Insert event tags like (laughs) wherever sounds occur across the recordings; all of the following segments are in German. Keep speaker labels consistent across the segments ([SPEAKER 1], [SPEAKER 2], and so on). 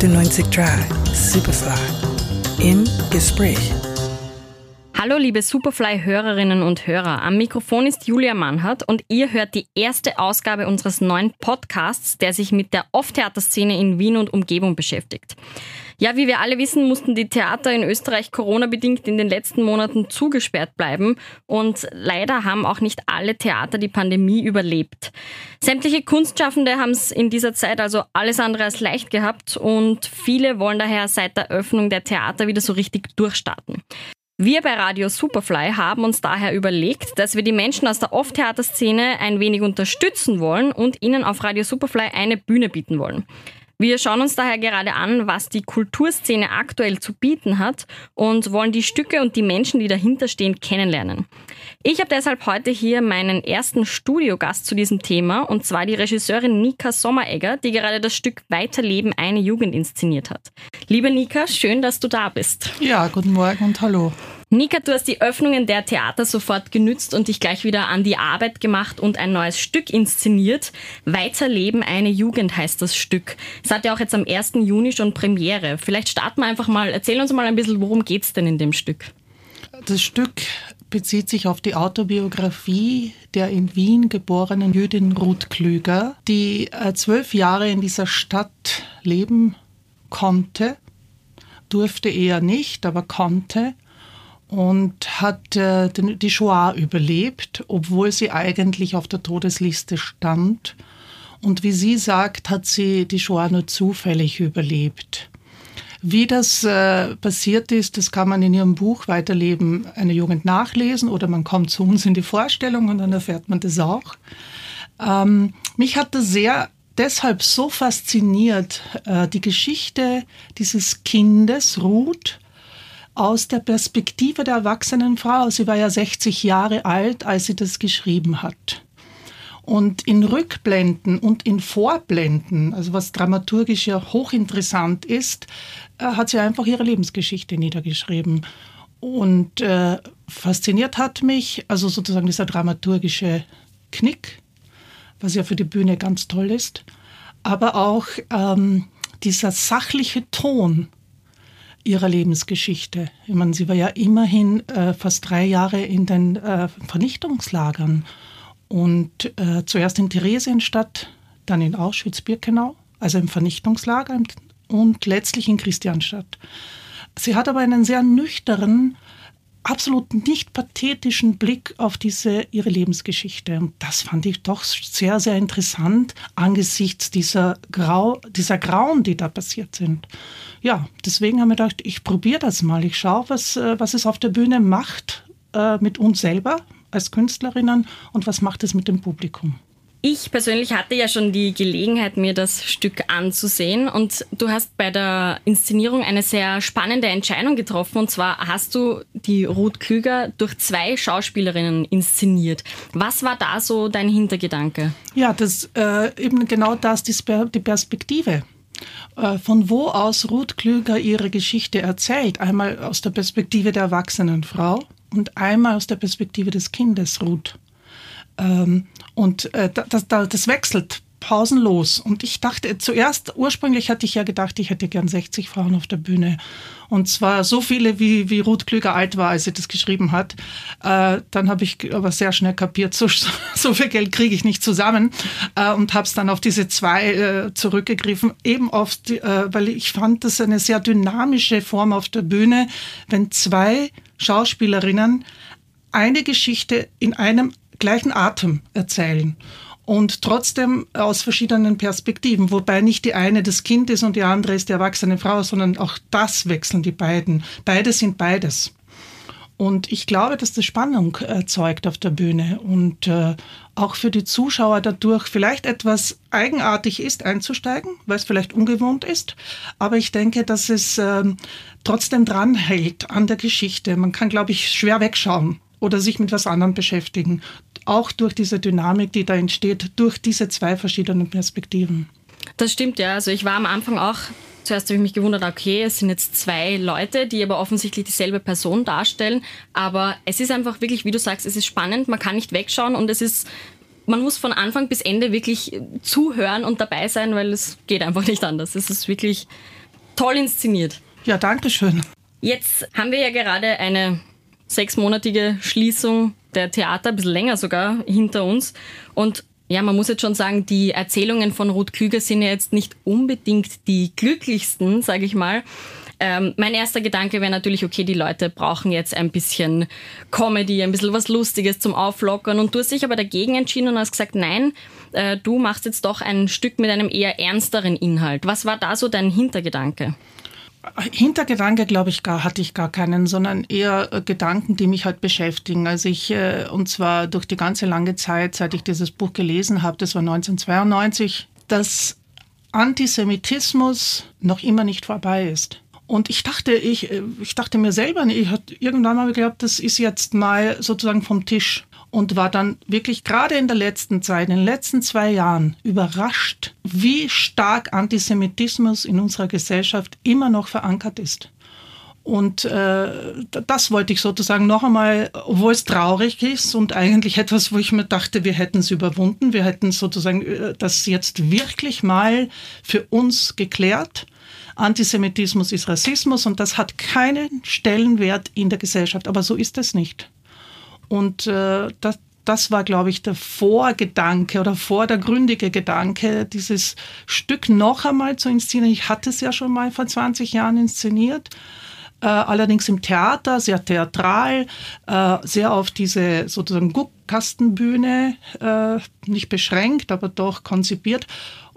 [SPEAKER 1] 98 Drive, Superfly. Im Gespräch.
[SPEAKER 2] Hallo liebe Superfly-Hörerinnen und Hörer. Am Mikrofon ist Julia Mannhardt und ihr hört die erste Ausgabe unseres neuen Podcasts, der sich mit der Off-Theaterszene in Wien und Umgebung beschäftigt. Ja, wie wir alle wissen, mussten die Theater in Österreich Corona-bedingt in den letzten Monaten zugesperrt bleiben und leider haben auch nicht alle Theater die Pandemie überlebt. Sämtliche Kunstschaffende haben es in dieser Zeit also alles andere als leicht gehabt und viele wollen daher seit der Öffnung der Theater wieder so richtig durchstarten. Wir bei Radio Superfly haben uns daher überlegt, dass wir die Menschen aus der Off-Theater-Szene ein wenig unterstützen wollen und ihnen auf Radio Superfly eine Bühne bieten wollen. Wir schauen uns daher gerade an, was die Kulturszene aktuell zu bieten hat und wollen die Stücke und die Menschen, die dahinter stehen, kennenlernen. Ich habe deshalb heute hier meinen ersten Studiogast zu diesem Thema und zwar die Regisseurin Nika Sommeregger, die gerade das Stück Weiterleben eine Jugend inszeniert hat. Liebe Nika, schön, dass du da bist.
[SPEAKER 3] Ja, guten Morgen und hallo.
[SPEAKER 2] Nika, du hast die Öffnungen der Theater sofort genützt und dich gleich wieder an die Arbeit gemacht und ein neues Stück inszeniert. Weiterleben eine Jugend heißt das Stück. Es hat ja auch jetzt am 1. Juni schon Premiere. Vielleicht starten wir einfach mal, erzähl uns mal ein bisschen, worum geht es denn in dem Stück?
[SPEAKER 3] Das Stück bezieht sich auf die Autobiografie der in Wien geborenen Jüdin Ruth Klüger, die äh, zwölf Jahre in dieser Stadt leben konnte, durfte eher nicht, aber konnte und hat äh, die Shoah überlebt, obwohl sie eigentlich auf der Todesliste stand. Und wie sie sagt, hat sie die Shoah nur zufällig überlebt. Wie das äh, passiert ist, das kann man in ihrem Buch Weiterleben eine Jugend nachlesen oder man kommt zu uns in die Vorstellung und dann erfährt man das auch. Ähm, mich hat das sehr deshalb so fasziniert, äh, die Geschichte dieses Kindes, Ruth, aus der Perspektive der erwachsenen Frau. Sie war ja 60 Jahre alt, als sie das geschrieben hat. Und in Rückblenden und in Vorblenden, also was dramaturgisch ja hochinteressant ist, äh, hat sie einfach ihre Lebensgeschichte niedergeschrieben. Und äh, fasziniert hat mich, also sozusagen dieser dramaturgische Knick, was ja für die Bühne ganz toll ist, aber auch ähm, dieser sachliche Ton, ihrer Lebensgeschichte. Ich meine, sie war ja immerhin äh, fast drei Jahre in den äh, Vernichtungslagern und äh, zuerst in Theresienstadt, dann in Auschwitz-Birkenau, also im Vernichtungslager und letztlich in Christianstadt. Sie hat aber einen sehr nüchternen, absolut nicht pathetischen Blick auf diese ihre Lebensgeschichte. Und das fand ich doch sehr, sehr interessant angesichts dieser, Grau, dieser Grauen, die da passiert sind. Ja, deswegen haben wir gedacht, ich probiere das mal. Ich schaue, was, äh, was es auf der Bühne macht äh, mit uns selber als Künstlerinnen und was macht es mit dem Publikum.
[SPEAKER 2] Ich persönlich hatte ja schon die Gelegenheit, mir das Stück anzusehen und du hast bei der Inszenierung eine sehr spannende Entscheidung getroffen und zwar hast du die Ruth Klüger durch zwei Schauspielerinnen inszeniert. Was war da so dein Hintergedanke?
[SPEAKER 3] Ja, das äh, eben genau das, die, die Perspektive äh, von wo aus Ruth Klüger ihre Geschichte erzählt. Einmal aus der Perspektive der erwachsenen Frau und einmal aus der Perspektive des Kindes Ruth. Ähm, und äh, das, das, wechselt pausenlos. Und ich dachte zuerst, ursprünglich hatte ich ja gedacht, ich hätte gern 60 Frauen auf der Bühne. Und zwar so viele, wie, wie Ruth Klüger alt war, als sie das geschrieben hat. Äh, dann habe ich aber sehr schnell kapiert, so, (laughs) so viel Geld kriege ich nicht zusammen. Äh, und habe es dann auf diese zwei äh, zurückgegriffen. Eben die, äh, weil ich fand das eine sehr dynamische Form auf der Bühne, wenn zwei Schauspielerinnen eine Geschichte in einem gleichen Atem erzählen und trotzdem aus verschiedenen Perspektiven, wobei nicht die eine das Kind ist und die andere ist die erwachsene Frau, sondern auch das wechseln die beiden. Beide sind beides. Und ich glaube, dass das Spannung erzeugt auf der Bühne und äh, auch für die Zuschauer dadurch vielleicht etwas eigenartig ist, einzusteigen, weil es vielleicht ungewohnt ist. Aber ich denke, dass es äh, trotzdem dranhält an der Geschichte. Man kann, glaube ich, schwer wegschauen oder sich mit was anderem beschäftigen. Auch durch diese Dynamik, die da entsteht, durch diese zwei verschiedenen Perspektiven.
[SPEAKER 2] Das stimmt, ja. Also ich war am Anfang auch, zuerst habe ich mich gewundert, okay, es sind jetzt zwei Leute, die aber offensichtlich dieselbe Person darstellen. Aber es ist einfach wirklich, wie du sagst, es ist spannend, man kann nicht wegschauen und es ist man muss von Anfang bis Ende wirklich zuhören und dabei sein, weil es geht einfach nicht anders. Es ist wirklich toll inszeniert.
[SPEAKER 3] Ja, danke schön.
[SPEAKER 2] Jetzt haben wir ja gerade eine sechsmonatige Schließung der Theater, ein bisschen länger sogar, hinter uns. Und ja, man muss jetzt schon sagen, die Erzählungen von Ruth Klüger sind ja jetzt nicht unbedingt die glücklichsten, sage ich mal. Ähm, mein erster Gedanke wäre natürlich, okay, die Leute brauchen jetzt ein bisschen Comedy, ein bisschen was Lustiges zum Auflockern. Und du hast dich aber dagegen entschieden und hast gesagt, nein, äh, du machst jetzt doch ein Stück mit einem eher ernsteren Inhalt. Was war da so dein Hintergedanke?
[SPEAKER 3] Hintergedanke, glaube ich, gar, hatte ich gar keinen, sondern eher äh, Gedanken, die mich halt beschäftigen. Also ich, äh, und zwar durch die ganze lange Zeit, seit ich dieses Buch gelesen habe, das war 1992, dass Antisemitismus noch immer nicht vorbei ist. Und ich dachte, ich, äh, ich dachte mir selber, ich hatte irgendwann mal geglaubt, das ist jetzt mal sozusagen vom Tisch und war dann wirklich gerade in der letzten Zeit, in den letzten zwei Jahren überrascht, wie stark Antisemitismus in unserer Gesellschaft immer noch verankert ist. Und äh, das wollte ich sozusagen noch einmal, obwohl es traurig ist und eigentlich etwas, wo ich mir dachte, wir hätten es überwunden, wir hätten sozusagen äh, das jetzt wirklich mal für uns geklärt. Antisemitismus ist Rassismus und das hat keinen Stellenwert in der Gesellschaft, aber so ist es nicht. Und äh, das, das war, glaube ich, der Vorgedanke oder vordergründige Gedanke, dieses Stück noch einmal zu inszenieren. Ich hatte es ja schon mal vor 20 Jahren inszeniert. Äh, allerdings im Theater, sehr theatral, äh, sehr auf diese sozusagen Guckkastenbühne, äh, nicht beschränkt, aber doch konzipiert.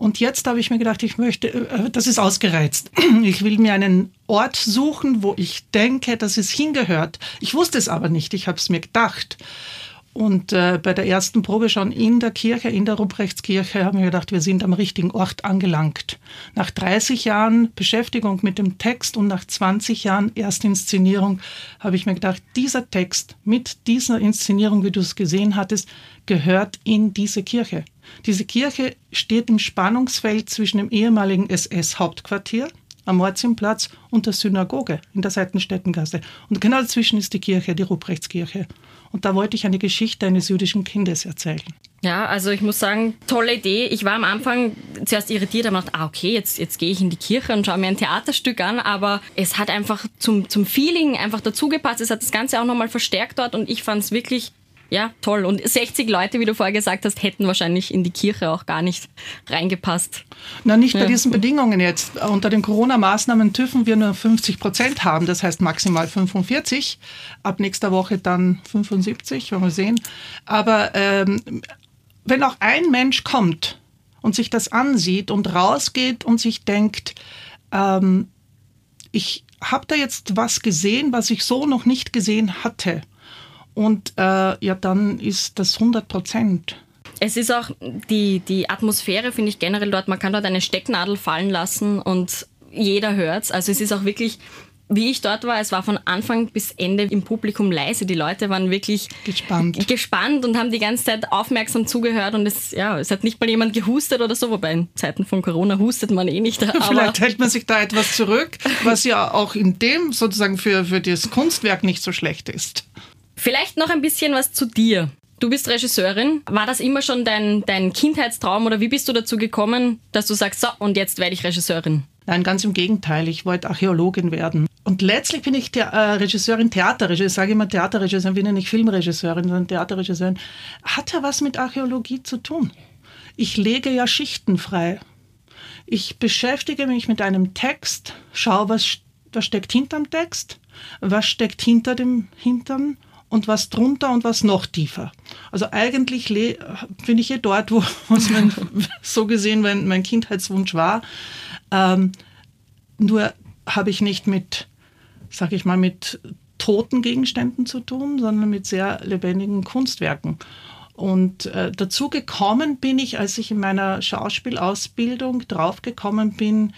[SPEAKER 3] Und jetzt habe ich mir gedacht, ich möchte, äh, das ist ausgereizt. (clears throat) Ich will mir einen Ort suchen, wo ich denke, dass es hingehört. Ich wusste es aber nicht, ich habe es mir gedacht. Und äh, bei der ersten Probe schon in der Kirche, in der Ruprechtskirche, haben wir gedacht, wir sind am richtigen Ort angelangt. Nach 30 Jahren Beschäftigung mit dem Text und nach 20 Jahren Erstinszenierung habe ich mir gedacht, dieser Text mit dieser Inszenierung, wie du es gesehen hattest, gehört in diese Kirche. Diese Kirche steht im Spannungsfeld zwischen dem ehemaligen SS-Hauptquartier am Morziumplatz und der Synagoge in der Seitenstättengasse. Und genau dazwischen ist die Kirche, die Ruprechtskirche. Und da wollte ich eine Geschichte eines jüdischen Kindes erzählen.
[SPEAKER 2] Ja, also ich muss sagen, tolle Idee. Ich war am Anfang zuerst irritiert, aber dachte, ah, okay, jetzt, jetzt gehe ich in die Kirche und schaue mir ein Theaterstück an, aber es hat einfach zum, zum Feeling einfach dazugepasst. Es hat das Ganze auch nochmal verstärkt dort und ich fand es wirklich ja, toll. Und 60 Leute, wie du vorher gesagt hast, hätten wahrscheinlich in die Kirche auch gar nicht reingepasst.
[SPEAKER 3] Na, nicht bei ja. diesen Bedingungen jetzt. Unter den Corona-Maßnahmen dürfen wir nur 50 Prozent haben, das heißt maximal 45. Ab nächster Woche dann 75, wollen wir sehen. Aber ähm, wenn auch ein Mensch kommt und sich das ansieht und rausgeht und sich denkt, ähm, ich habe da jetzt was gesehen, was ich so noch nicht gesehen hatte und äh, ja, dann ist das 100 Prozent.
[SPEAKER 2] Es ist auch die, die Atmosphäre, finde ich generell dort. Man kann dort eine Stecknadel fallen lassen und jeder hört es. Also es ist auch wirklich, wie ich dort war, es war von Anfang bis Ende im Publikum leise. Die Leute waren wirklich
[SPEAKER 3] gespannt,
[SPEAKER 2] gespannt und haben die ganze Zeit aufmerksam zugehört. Und es, ja, es hat nicht mal jemand gehustet oder so, wobei in Zeiten von Corona hustet man eh nicht. (laughs)
[SPEAKER 3] Vielleicht hält man sich da etwas zurück, was ja auch in dem sozusagen für, für das Kunstwerk nicht so schlecht ist.
[SPEAKER 2] Vielleicht noch ein bisschen was zu dir. Du bist Regisseurin. War das immer schon dein, dein Kindheitstraum oder wie bist du dazu gekommen, dass du sagst, so, und jetzt werde ich Regisseurin?
[SPEAKER 3] Nein, ganz im Gegenteil. Ich wollte Archäologin werden. Und letztlich bin ich der, äh, Regisseurin, Theaterregisseurin. Ich sage immer Theaterregisseurin, bin ja nicht Filmregisseurin, sondern Theaterregisseurin. Hat ja was mit Archäologie zu tun. Ich lege ja Schichten frei. Ich beschäftige mich mit einem Text, schaue, was, was steckt hinterm Text, was steckt hinter dem Hintern und was drunter und was noch tiefer. Also eigentlich bin ich eh dort, wo mein, so gesehen mein, mein Kindheitswunsch war. Ähm, nur habe ich nicht mit, sag ich mal, mit toten Gegenständen zu tun, sondern mit sehr lebendigen Kunstwerken. Und äh, dazu gekommen bin ich, als ich in meiner Schauspielausbildung draufgekommen bin,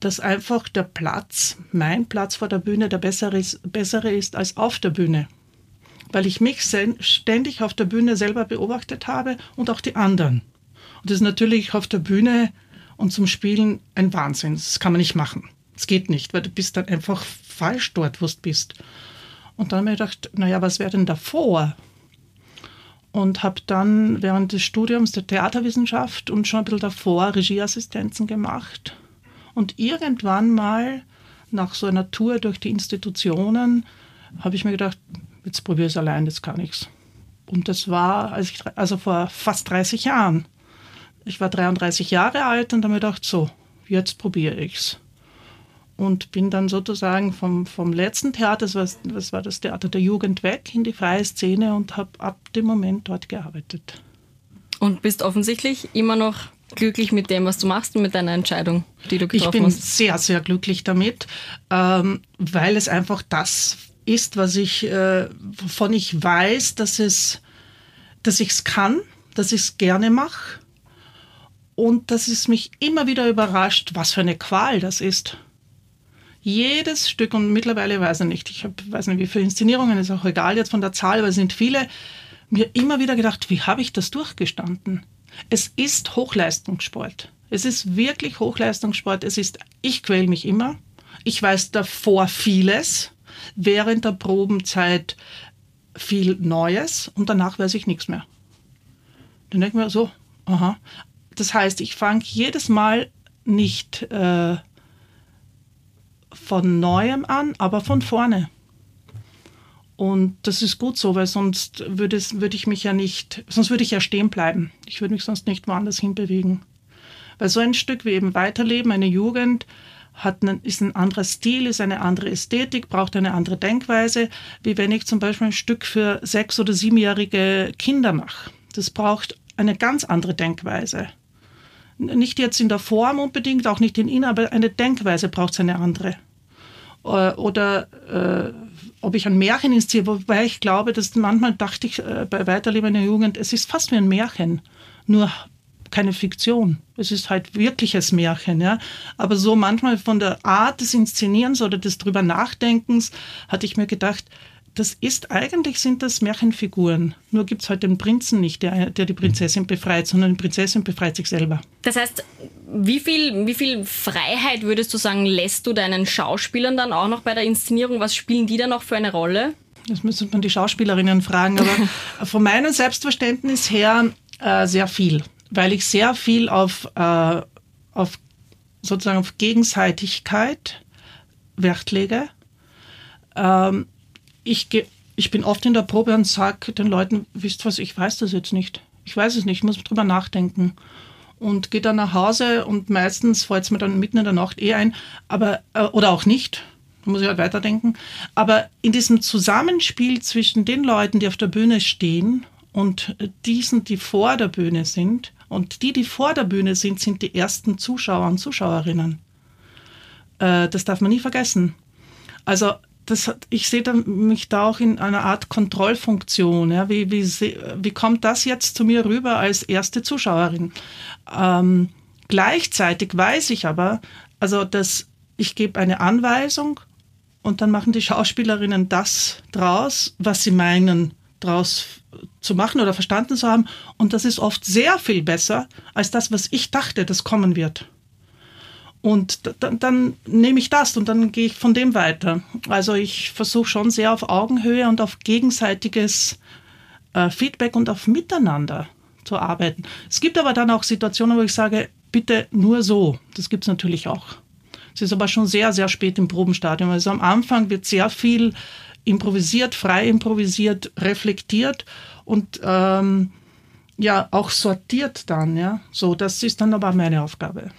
[SPEAKER 3] dass einfach der Platz, mein Platz vor der Bühne, der bessere ist, bessere ist als auf der Bühne. Weil ich mich ständig auf der Bühne selber beobachtet habe und auch die anderen. Und das ist natürlich auf der Bühne und zum Spielen ein Wahnsinn. Das kann man nicht machen. Das geht nicht, weil du bist dann einfach falsch dort, wo du bist. Und dann habe ich gedacht, naja, was wäre denn davor? Und habe dann während des Studiums der Theaterwissenschaft und schon ein bisschen davor Regieassistenzen gemacht Und irgendwann mal nach so einer Tour durch die Institutionen habe ich mir gedacht, jetzt probiere ich es allein, das kann nichts. Und das war als ich, also vor fast 30 Jahren. Ich war 33 Jahre alt und habe mir gedacht, so, jetzt probiere ich es. Und bin dann sozusagen vom, vom letzten Theater, das war, das war das Theater der Jugend weg, in die freie Szene und habe ab dem Moment dort gearbeitet.
[SPEAKER 2] Und bist offensichtlich immer noch glücklich mit dem, was du machst und mit deiner Entscheidung, die du getroffen hast?
[SPEAKER 3] Ich bin hast. sehr, sehr glücklich damit, ähm, weil es einfach das ist, was ich, äh, wovon ich weiß, dass es, dass ich es kann, dass ich es gerne mache und dass es mich immer wieder überrascht, was für eine Qual das ist. Jedes Stück und mittlerweile weiß ich nicht, ich hab, weiß nicht, wie viele Inszenierungen, ist auch egal jetzt von der Zahl, aber es sind viele, mir immer wieder gedacht, wie habe ich das durchgestanden? Es ist Hochleistungssport. Es ist wirklich Hochleistungssport. Es ist, ich quäle mich immer. Ich weiß davor vieles, während der Probenzeit viel Neues und danach weiß ich nichts mehr. Dann denke ich mir so, aha. Das heißt, ich fange jedes Mal nicht äh, von neuem an, aber von vorne. Und das ist gut so, weil sonst würde, würde ich mich ja nicht, sonst würde ich ja stehen bleiben. Ich würde mich sonst nicht woanders hinbewegen. Weil so ein Stück wie eben Weiterleben, eine Jugend, hat einen, ist ein anderer Stil, ist eine andere Ästhetik, braucht eine andere Denkweise, wie wenn ich zum Beispiel ein Stück für sechs- oder siebenjährige Kinder mache. Das braucht eine ganz andere Denkweise. Nicht jetzt in der Form unbedingt, auch nicht in Ihnen, aber eine Denkweise braucht es eine andere. Äh, oder äh, ob ich ein Märchen inszeniere, wobei ich glaube, dass manchmal dachte ich äh, bei Weiterleben der Jugend, es ist fast wie ein Märchen, nur keine Fiktion. Es ist halt wirkliches Märchen, ja. Aber so manchmal von der Art des Inszenierens oder des drüber Nachdenkens hatte ich mir gedacht, das ist eigentlich sind das Märchenfiguren. Nur gibt es halt den Prinzen nicht, der, der die Prinzessin befreit, sondern die Prinzessin befreit sich selber.
[SPEAKER 2] Das heißt, wie viel, wie viel Freiheit würdest du sagen, lässt du deinen Schauspielern dann auch noch bei der Inszenierung? Was spielen die dann noch für eine Rolle?
[SPEAKER 3] Das müsste man die Schauspielerinnen fragen, aber (laughs) von meinem Selbstverständnis her äh, sehr viel, weil ich sehr viel auf, äh, auf sozusagen auf Gegenseitigkeit Wert lege. Ähm, ich, ich bin oft in der Probe und sage den Leuten, wisst was, ich weiß das jetzt nicht. Ich weiß es nicht, ich muss drüber nachdenken. Und gehe dann nach Hause und meistens fällt es mir dann mitten in der Nacht eh ein, aber, äh, oder auch nicht, da muss ich halt weiterdenken. Aber in diesem Zusammenspiel zwischen den Leuten, die auf der Bühne stehen und diesen, die vor der Bühne sind, und die, die vor der Bühne sind, sind die ersten Zuschauer und Zuschauerinnen. Äh, das darf man nie vergessen. Also das, ich sehe mich da auch in einer Art Kontrollfunktion. Ja? Wie, wie, wie kommt das jetzt zu mir rüber als erste Zuschauerin? Ähm, gleichzeitig weiß ich aber, also dass ich gebe eine Anweisung und dann machen die Schauspielerinnen das draus, was sie meinen draus zu machen oder verstanden zu haben. Und das ist oft sehr viel besser als das, was ich dachte, das kommen wird. Und dann, dann nehme ich das und dann gehe ich von dem weiter. Also ich versuche schon sehr auf Augenhöhe und auf gegenseitiges äh, Feedback und auf Miteinander zu arbeiten. Es gibt aber dann auch Situationen, wo ich sage, bitte nur so. Das gibt es natürlich auch. Es ist aber schon sehr, sehr spät im Probenstadium. Also am Anfang wird sehr viel improvisiert, frei improvisiert, reflektiert und ähm, ja auch sortiert dann. Ja, so das ist dann aber meine Aufgabe.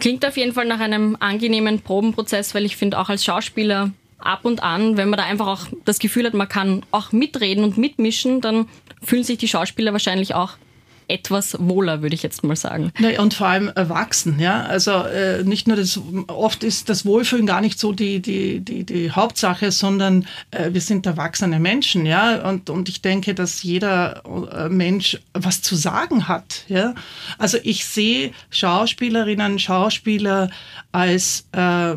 [SPEAKER 2] Klingt auf jeden Fall nach einem angenehmen Probenprozess, weil ich finde auch als Schauspieler ab und an, wenn man da einfach auch das Gefühl hat, man kann auch mitreden und mitmischen, dann fühlen sich die Schauspieler wahrscheinlich auch etwas wohler, würde ich jetzt mal sagen.
[SPEAKER 3] Ja, und vor allem erwachsen, ja. Also äh, nicht nur das, oft ist das Wohlfühlen gar nicht so die, die, die, die Hauptsache, sondern äh, wir sind erwachsene Menschen, ja. Und, und ich denke, dass jeder äh, Mensch was zu sagen hat, ja. Also ich sehe Schauspielerinnen, Schauspieler als äh,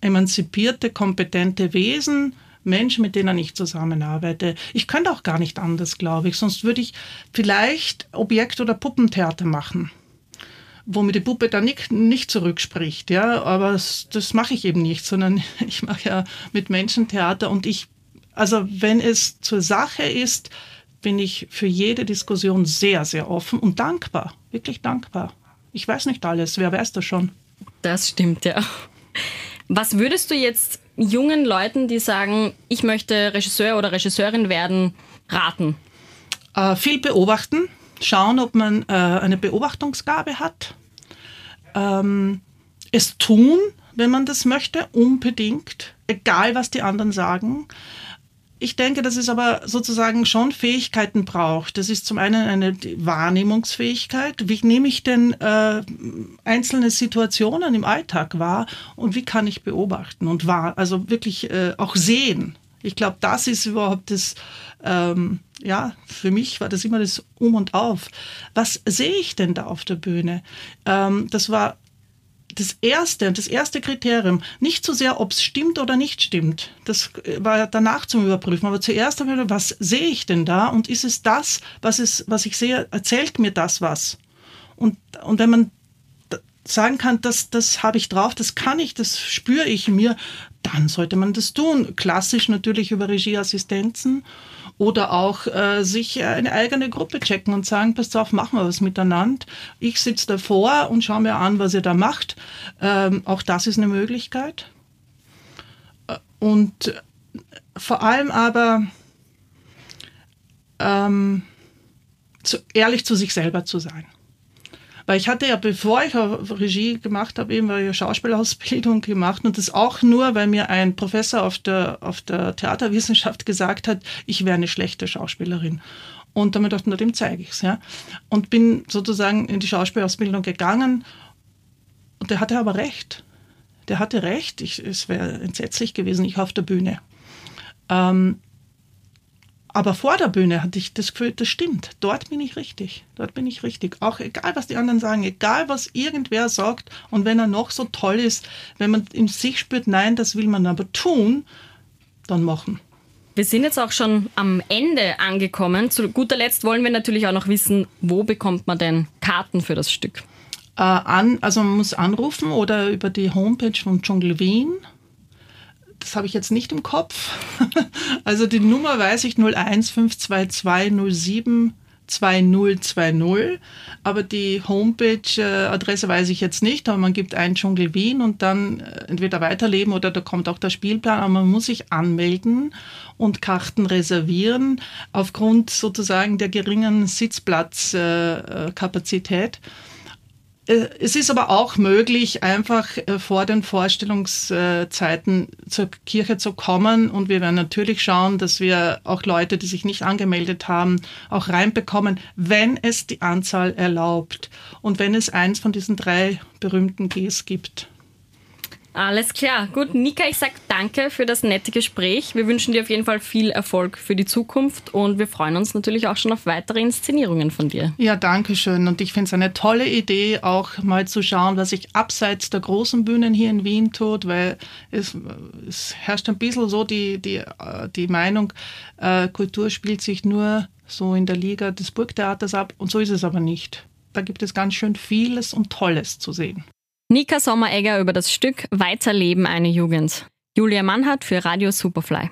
[SPEAKER 3] emanzipierte, kompetente Wesen, Menschen, mit denen ich zusammenarbeite. Ich könnte auch gar nicht anders, glaube ich. Sonst würde ich vielleicht Objekt- oder Puppentheater machen wo mir die Puppe dann nicht, nicht zurückspricht, ja, aber das mache ich eben nicht, sondern (laughs) ich mache ja mit Menschen Theater und ich, also wenn es zur Sache ist, bin ich für jede Diskussion sehr, sehr offen und dankbar, wirklich dankbar. Ich weiß nicht alles, wer weiß das schon.
[SPEAKER 2] Das stimmt, ja. Was würdest du jetzt jungen Leuten, die sagen, ich möchte Regisseur oder Regisseurin werden, raten?
[SPEAKER 3] Äh, viel beobachten, schauen, ob man äh, eine Beobachtungsgabe hat. Ähm, es tun, wenn man das möchte, unbedingt, egal was die anderen sagen. Ich denke, dass es aber sozusagen schon Fähigkeiten braucht. Das ist zum einen eine Wahrnehmungsfähigkeit. Wie nehme ich denn äh, einzelne Situationen im Alltag wahr und wie kann ich beobachten und wahr, also wirklich äh, auch sehen? Ich glaube, das ist überhaupt das, ähm, ja, für mich war das immer das Um und Auf. Was sehe ich denn da auf der Bühne? Ähm, das war das erste, das erste Kriterium, nicht so sehr, ob es stimmt oder nicht stimmt. Das war danach zum Überprüfen. Aber zuerst einmal, was sehe ich denn da? Und ist es das, was, es, was ich sehe, erzählt mir das was? Und, und wenn man sagen kann, das, das habe ich drauf, das kann ich, das spüre ich mir, dann sollte man das tun. Klassisch natürlich über Regieassistenzen oder auch äh, sich eine eigene Gruppe checken und sagen, passt auf, machen wir was miteinander. Ich sitze davor und schaue mir an, was ihr da macht. Ähm, auch das ist eine Möglichkeit. Äh, und vor allem aber ähm, zu, ehrlich zu sich selber zu sein. Weil ich hatte ja, bevor ich Regie gemacht habe, eben eine Schauspielausbildung gemacht und das auch nur, weil mir ein Professor auf der, auf der Theaterwissenschaft gesagt hat, ich wäre eine schlechte Schauspielerin. Und damit dachte ich, dem zeige ich es. Ja. Und bin sozusagen in die Schauspielausbildung gegangen und der hatte aber recht. Der hatte recht. Ich, es wäre entsetzlich gewesen, ich auf der Bühne. Ähm, aber vor der Bühne hatte ich das Gefühl, das stimmt. Dort bin ich richtig. Dort bin ich richtig. Auch egal, was die anderen sagen, egal, was irgendwer sagt. Und wenn er noch so toll ist, wenn man in sich spürt, nein, das will man aber tun, dann machen.
[SPEAKER 2] Wir sind jetzt auch schon am Ende angekommen. Zu guter Letzt wollen wir natürlich auch noch wissen, wo bekommt man denn Karten für das Stück?
[SPEAKER 3] Äh, an, also man muss anrufen oder über die Homepage von Dschungel Wien das habe ich jetzt nicht im Kopf. (laughs) Also die Nummer weiß ich 0152207 2020, aber die Homepage-Adresse weiß ich jetzt nicht, aber man gibt ein Dschungel Wien und dann äh, entweder weiterleben oder da kommt auch der Spielplan, aber man muss sich anmelden und Karten reservieren aufgrund sozusagen der geringen Sitzplatzkapazität. Äh, äh, es ist aber auch möglich, einfach äh, vor den Vorstellungszeiten zur Kirche zu kommen. Und wir werden natürlich schauen, dass wir auch Leute, die sich nicht angemeldet haben, auch reinbekommen, wenn es die Anzahl erlaubt und wenn es eins von diesen drei berühmten Gs gibt.
[SPEAKER 2] Alles klar. Gut, Nika, ich sage danke für das nette Gespräch. Wir wünschen dir auf jeden Fall viel Erfolg für die Zukunft und wir freuen uns natürlich auch schon auf weitere Inszenierungen von dir.
[SPEAKER 3] Ja, danke schön. Und ich finde es eine tolle Idee, auch mal zu schauen, was sich abseits der großen Bühnen hier in Wien tut, weil es, es herrscht ein bisschen so die, die, die Meinung, äh, Kultur spielt sich nur so in der Liga des Burgtheaters ab und so ist es aber nicht. Da gibt es ganz schön vieles und Tolles zu sehen.
[SPEAKER 2] Nika Sommeregger über das Stück Weiterleben eine Jugend. Julia Mannhardt für Radio Superfly.